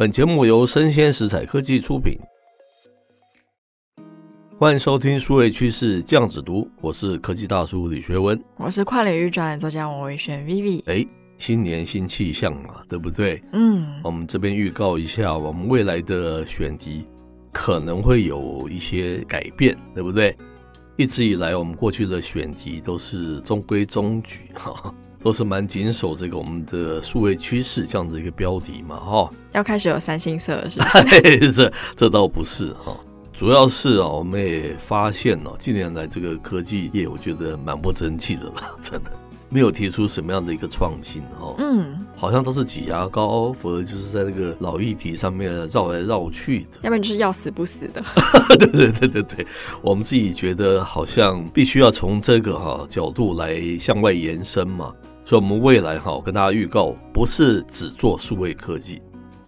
本节目由生鲜食材科技出品，欢迎收听数位趋势酱子读，我是科技大叔李学文，我是跨领域专栏作家王维轩 Vivi。哎，新年新气象嘛，对不对？嗯，我们这边预告一下，我们未来的选题可能会有一些改变，对不对？一直以来，我们过去的选题都是中规中矩，哈。都是蛮谨守这个我们的数位趋势这样子一个标题嘛，哈，要开始有三星色了是不是？这这倒不是哈，主要是啊，我们也发现哦，近年来这个科技业，我觉得蛮不争气的吧，真的没有提出什么样的一个创新哈，嗯，好像都是挤牙膏，否则就是在那个老议题上面绕来绕去的，要不然就是要死不死的，对对对对对，我们自己觉得好像必须要从这个哈角度来向外延伸嘛。所以，我们未来哈，我跟大家预告，不是只做数位科技，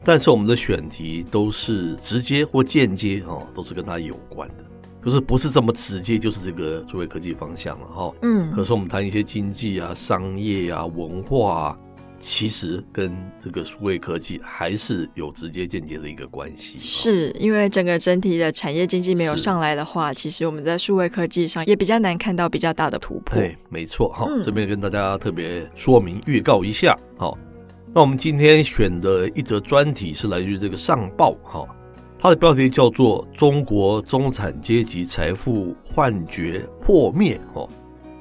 但是我们的选题都是直接或间接哈，都是跟它有关的，就是不是这么直接，就是这个数位科技方向了哈。嗯，可是我们谈一些经济啊、商业啊、文化啊。其实跟这个数位科技还是有直接间接的一个关系，是因为整个整体的产业经济没有上来的话，其实我们在数位科技上也比较难看到比较大的突破。对，没错哈，嗯、这边跟大家特别说明预告一下。好，那我们今天选的一则专题是来自于这个上报哈，它的标题叫做《中国中产阶级财富幻觉破灭》哦，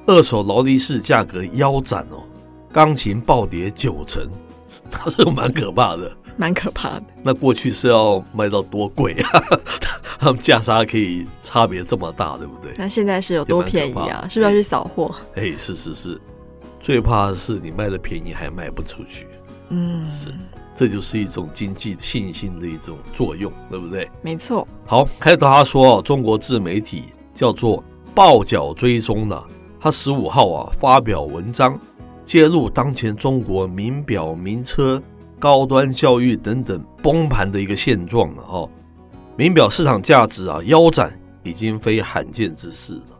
二手劳力士价格腰斩哦。钢琴暴跌九成，它是蛮可怕的，蛮可怕的。那过去是要卖到多贵啊？他们价差可以差别这么大，对不对？那现在是有多便宜啊？是不是要去扫货？哎，是是是，最怕的是你卖的便宜还卖不出去。嗯，是，这就是一种经济信心的一种作用，对不对？没错。好，开头他说，中国自媒体叫做报角追踪的，他十五号啊发表文章。揭露当前中国名表、名车、高端教育等等崩盘的一个现状了哈，名表市场价值啊腰斩已经非罕见之事了，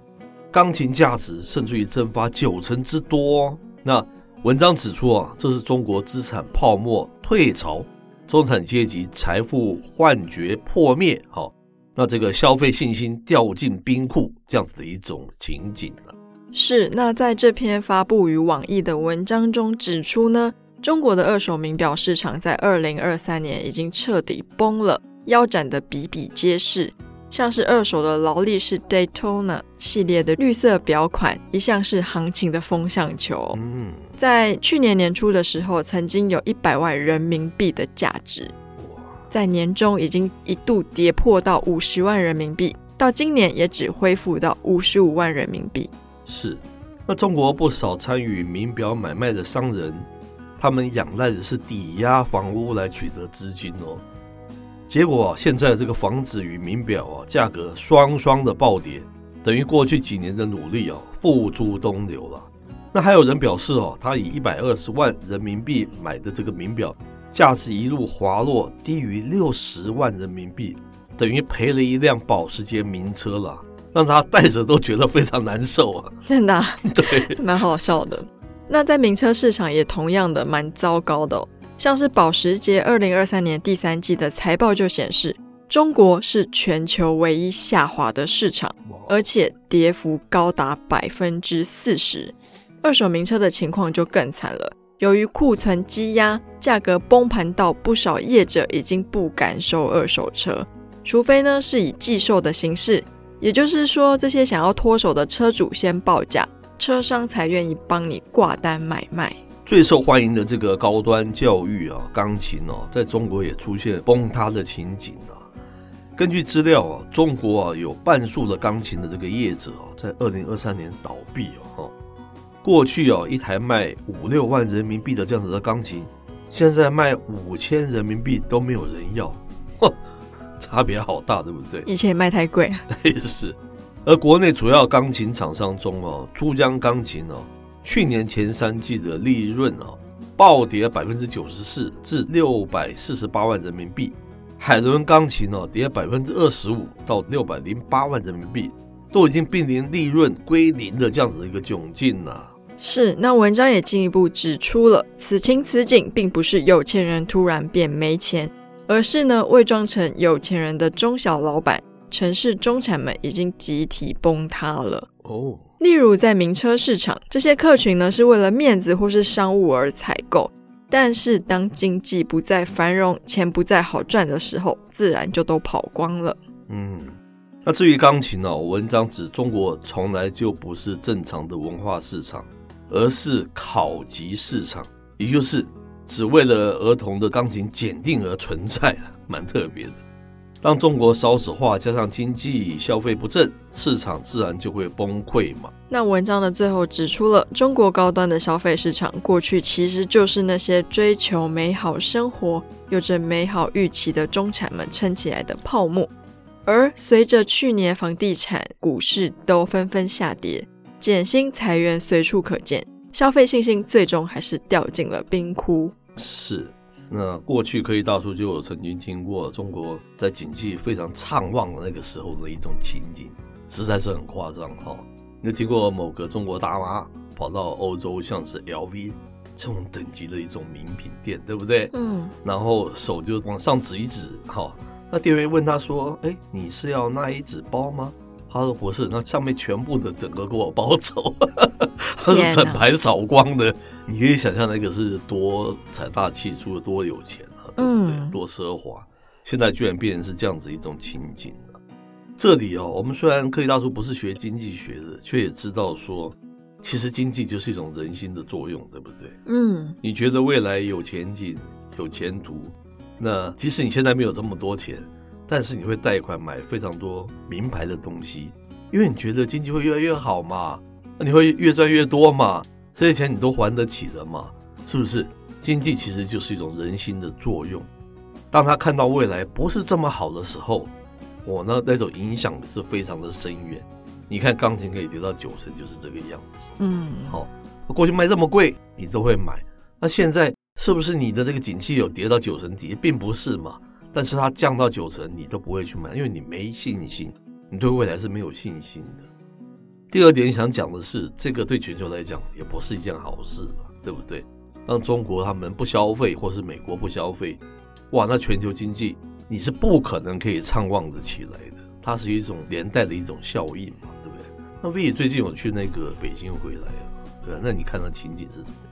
钢琴价值甚至于蒸发九成之多。那文章指出啊，这是中国资产泡沫退潮，中产阶级财富幻觉破灭，哈，那这个消费信心掉进冰库这样子的一种情景了。是，那在这篇发布于网易的文章中指出呢，中国的二手名表市场在二零二三年已经彻底崩了，腰斩的比比皆是。像是二手的劳力士 Daytona 系列的绿色表款，一向是行情的风向球。嗯，在去年年初的时候，曾经有一百万人民币的价值，在年中已经一度跌破到五十万人民币，到今年也只恢复到五十五万人民币。是，那中国不少参与名表买卖的商人，他们仰赖的是抵押房屋来取得资金哦。结果啊，现在这个房子与名表啊价格双双的暴跌，等于过去几年的努力啊付诸东流了。那还有人表示哦，他以一百二十万人民币买的这个名表，价值一路滑落，低于六十万人民币，等于赔了一辆保时捷名车了。让他戴着都觉得非常难受啊！真的，对，蛮好笑的。那在名车市场也同样的蛮糟糕的哦，像是保时捷二零二三年第三季的财报就显示，中国是全球唯一下滑的市场，而且跌幅高达百分之四十。二手名车的情况就更惨了，由于库存积压，价格崩盘到不少业者已经不敢收二手车，除非呢是以寄售的形式。也就是说，这些想要脱手的车主先报价，车商才愿意帮你挂单买卖。最受欢迎的这个高端教育啊，钢琴哦，在中国也出现崩塌的情景啊。根据资料啊，中国啊有半数的钢琴的这个业者啊，在二零二三年倒闭哦。过去啊，一台卖五六万人民币的这样子的钢琴，现在卖五千人民币都没有人要，嚯，差别好大，对不对？以前卖太贵。也是。而国内主要钢琴厂商中哦，珠江钢琴哦，去年前三季的利润啊，暴跌百分之九十四，至六百四十八万人民币。海伦钢琴哦，跌百分之二十五到六百零八万人民币，都已经濒临利润归零的这样子的一个窘境了。是，那文章也进一步指出了，此情此景并不是有钱人突然变没钱，而是呢，伪装成有钱人的中小老板、城市中产们已经集体崩塌了。哦，例如在名车市场，这些客群呢，是为了面子或是商务而采购。但是当经济不再繁荣，钱不再好赚的时候，自然就都跑光了。嗯，那至于钢琴呢？文章指中国从来就不是正常的文化市场，而是考级市场，也就是只为了儿童的钢琴检定而存在，蛮特别的。当中国少子化加上经济消费不振，市场自然就会崩溃嘛。那文章的最后指出了，中国高端的消费市场过去其实就是那些追求美好生活、有着美好预期的中产们撑起来的泡沫。而随着去年房地产、股市都纷纷下跌，减薪裁员随处可见，消费信心最终还是掉进了冰窟。是。那过去科技大叔就有曾经听过中国在景气非常畅旺的那个时候的一种情景，实在是很夸张哈。你听过某个中国大妈跑到欧洲，像是 LV 这种等级的一种名品店，对不对？嗯。然后手就往上指一指，哈，那店员问他说：“哎，你是要那一只包吗？”他说：“不是，那上面全部的整个给我包走。” 他是整排扫光的，你可以想象那个是多财大气粗、多有钱啊，对不对？多奢华！现在居然变成是这样子一种情景了。这里哦，我们虽然科技大叔不是学经济学的，却也知道说，其实经济就是一种人心的作用，对不对？嗯，你觉得未来有前景、有前途，那即使你现在没有这么多钱，但是你会贷款买非常多名牌的东西，因为你觉得经济会越来越好嘛。那你会越赚越多嘛？这些钱你都还得起的嘛？是不是？经济其实就是一种人心的作用。当他看到未来不是这么好的时候，我呢那种影响是非常的深远。你看钢琴可以跌到九成，就是这个样子。嗯，好，过去卖这么贵，你都会买。那现在是不是你的这个景气有跌到九成底？并不是嘛。但是它降到九成，你都不会去买，因为你没信心，你对未来是没有信心的。第二点想讲的是，这个对全球来讲也不是一件好事了，对不对？让中国他们不消费，或是美国不消费，哇，那全球经济你是不可能可以畅旺的起来的，它是一种连带的一种效应嘛，对不对？那 V 最近有去那个北京回来啊，对啊，那你看到情景是怎么样？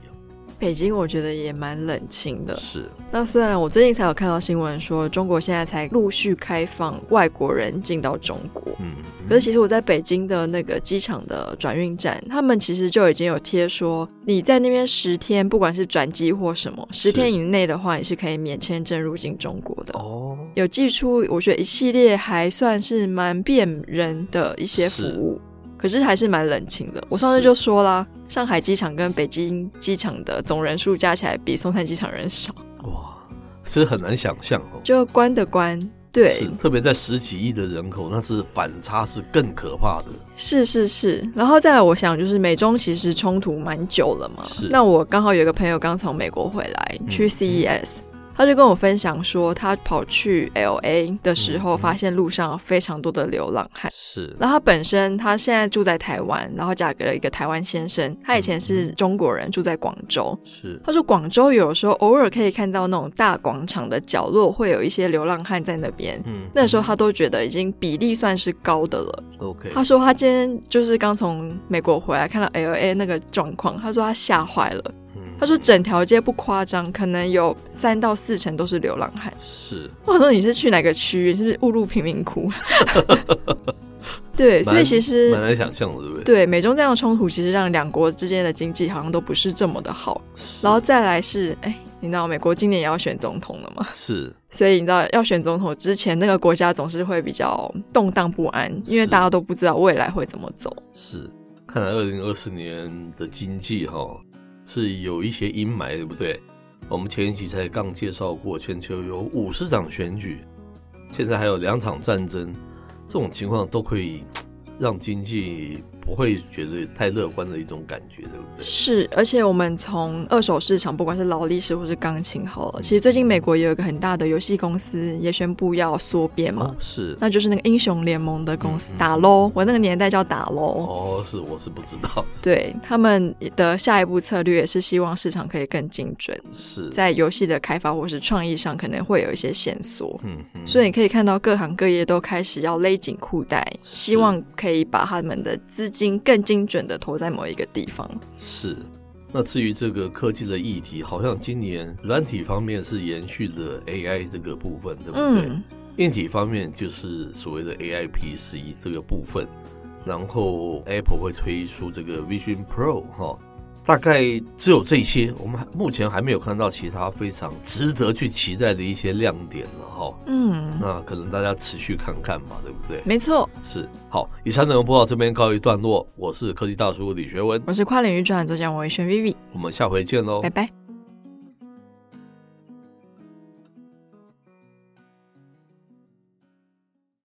北京我觉得也蛮冷清的。是。那虽然我最近才有看到新闻说，中国现在才陆续开放外国人进到中国。嗯。可是其实我在北京的那个机场的转运站，他们其实就已经有贴说，你在那边十天，不管是转机或什么，十天以内的话，你是可以免签证入境中国的。哦。有寄出，我觉得一系列还算是蛮便人的一些服务。可是还是蛮冷清的。我上次就说啦，上海机场跟北京机场的总人数加起来比松山机场人少。哇，是很难想象哦。就关的关，对，特别在十几亿的人口，那是反差是更可怕的。是是是，然后再来，我想就是美中其实冲突蛮久了嘛。是。那我刚好有一个朋友刚从美国回来，去 CES。他就跟我分享说，他跑去 LA 的时候，发现路上非常多的流浪汉。是，然后他本身他现在住在台湾，然后嫁给了一个台湾先生。他以前是中国人，住在广州。是，他说广州有时候偶尔可以看到那种大广场的角落会有一些流浪汉在那边。嗯，那时候他都觉得已经比例算是高的了。OK，他说他今天就是刚从美国回来，看到 LA 那个状况，他说他吓坏了。他说：“整条街不夸张，可能有三到四成都是流浪汉。”是。我说：“你是去哪个区域？是不是误入贫民窟？” 对，所以其实蛮难想象的，对不对？对，美中这样的冲突，其实让两国之间的经济好像都不是这么的好。然后再来是，哎，你知道美国今年也要选总统了吗？是。所以你知道要选总统之前，那个国家总是会比较动荡不安，因为大家都不知道未来会怎么走。是。看来二零二四年的经济哈。是有一些阴霾，对不对？我们前一期才刚介绍过，全球有五十场选举，现在还有两场战争，这种情况都可以让经济。不会觉得太乐观的一种感觉，对不对？是，而且我们从二手市场，不管是劳力士或是钢琴，好了，其实最近美国也有一个很大的游戏公司也宣布要缩编嘛，哦、是，那就是那个英雄联盟的公司，嗯嗯、打喽，我那个年代叫打喽。哦，是，我是不知道。对，他们的下一步策略也是希望市场可以更精准，是在游戏的开发或是创意上可能会有一些线索。嗯嗯，所以你可以看到各行各业都开始要勒紧裤带，希望可以把他们的资金更精准的投在某一个地方。是，那至于这个科技的议题，好像今年软体方面是延续了 AI 这个部分，对不对？嗯、硬体方面就是所谓的 AI PC 这个部分，然后 Apple 会推出这个 Vision Pro 哈。大概只有这些，我们目前还没有看到其他非常值得去期待的一些亮点了哈。嗯，那可能大家持续看看嘛，对不对？没错，是。好，以上内容播到这边告一段落。我是科技大叔李学文，我是跨领域专栏作家王维轩 Vivi，我们下回见喽，拜拜。